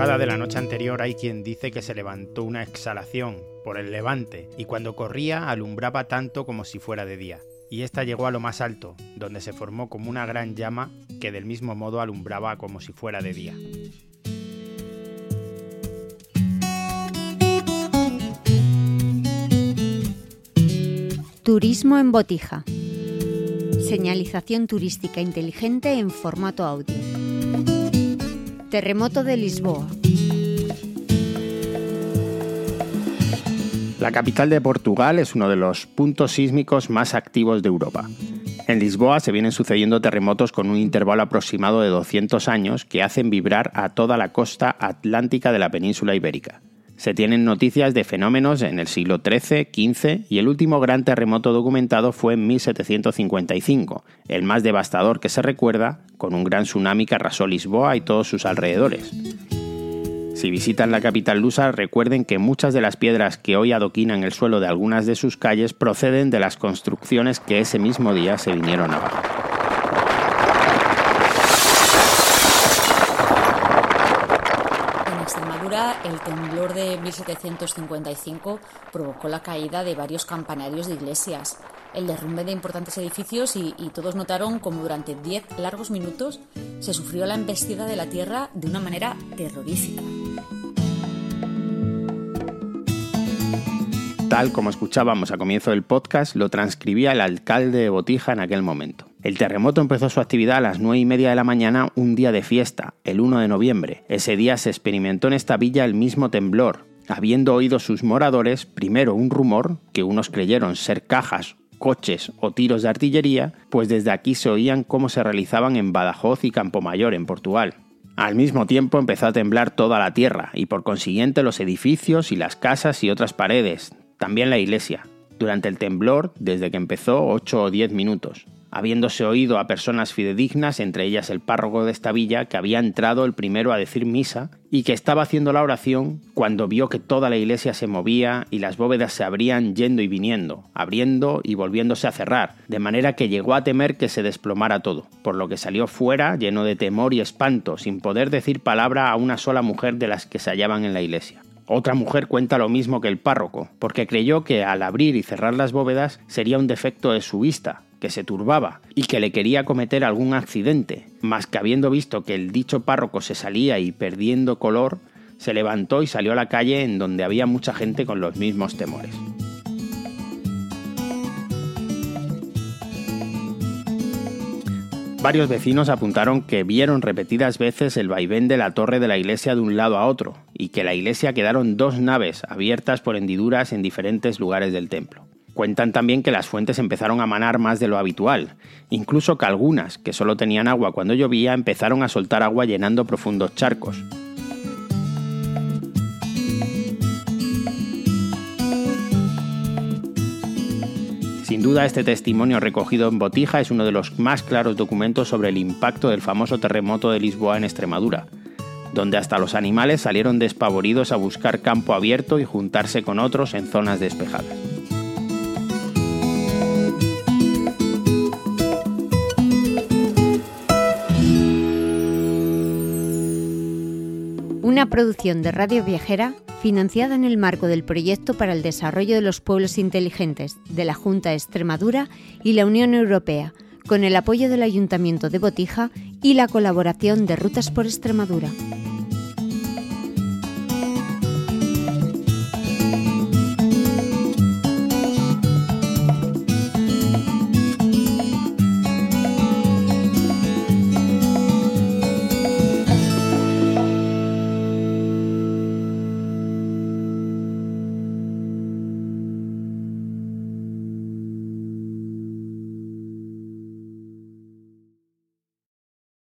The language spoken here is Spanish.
madrugada de la noche anterior hay quien dice que se levantó una exhalación por el levante y cuando corría alumbraba tanto como si fuera de día. Y esta llegó a lo más alto, donde se formó como una gran llama que del mismo modo alumbraba como si fuera de día. Turismo en Botija. Señalización turística inteligente en formato audio. Terremoto de Lisboa. La capital de Portugal es uno de los puntos sísmicos más activos de Europa. En Lisboa se vienen sucediendo terremotos con un intervalo aproximado de 200 años que hacen vibrar a toda la costa atlántica de la península ibérica. Se tienen noticias de fenómenos en el siglo XIII, XV y el último gran terremoto documentado fue en 1755, el más devastador que se recuerda, con un gran tsunami que arrasó Lisboa y todos sus alrededores. Si visitan la capital lusa, recuerden que muchas de las piedras que hoy adoquinan el suelo de algunas de sus calles proceden de las construcciones que ese mismo día se vinieron abajo. El temblor de 1755 provocó la caída de varios campanarios de iglesias, el derrumbe de importantes edificios y, todos notaron como durante 10 largos minutos se sufrió la embestida de la tierra de una manera terrorífica. Tal como escuchábamos a comienzo del podcast, lo transcribía el alcalde de Botija en aquel momento. El terremoto empezó su actividad a las 9 y media de la mañana, un día de fiesta, el 1 de noviembre. Ese día se experimentó en esta villa el mismo temblor, habiendo oído sus moradores primero un rumor, que unos creyeron ser cajas coches o tiros de artillería, pues desde aquí se oían cómo se realizaban en Badajoz y Campomayor, en Portugal. Al mismo tiempo empezó a temblar toda la tierra y por consiguiente los edificios y las casas y otras paredes, también la iglesia, durante el temblor desde que empezó 8 o 10 minutos, habiéndose oído a personas fidedignas, entre ellas el párroco de esta villa, que había entrado el primero a decir misa y que estaba haciendo la oración cuando vio que toda la iglesia se movía y las bóvedas se abrían yendo y viniendo, abriendo y volviéndose a cerrar, de manera que llegó a temer que se desplomara todo, por lo que salió fuera lleno de temor y espanto, sin poder decir palabra a una sola mujer de las que se hallaban en la iglesia. Otra mujer cuenta lo mismo que el párroco, porque creyó que al abrir y cerrar las bóvedas sería un defecto de su vista, que se turbaba y que le quería cometer algún accidente, mas que habiendo visto que el dicho párroco se salía y perdiendo color, se levantó y salió a la calle en donde había mucha gente con los mismos temores. Varios vecinos apuntaron que vieron repetidas veces el vaivén de la torre de la iglesia de un lado a otro, y que la iglesia quedaron dos naves abiertas por hendiduras en diferentes lugares del templo. Cuentan también que las fuentes empezaron a manar más de lo habitual, incluso que algunas, que solo tenían agua cuando llovía, empezaron a soltar agua llenando profundos charcos. Sin duda, este testimonio recogido en Botija es uno de los más claros documentos sobre el impacto del famoso terremoto de Lisboa en Extremadura, donde hasta los animales salieron despavoridos a buscar campo abierto y juntarse con otros en zonas despejadas. Una producción de Radio Viajera financiada en el marco del Proyecto para el Desarrollo de los Pueblos Inteligentes de la Junta de Extremadura y la Unión Europea, con el apoyo del Ayuntamiento de Botija y la colaboración de Rutas por Extremadura.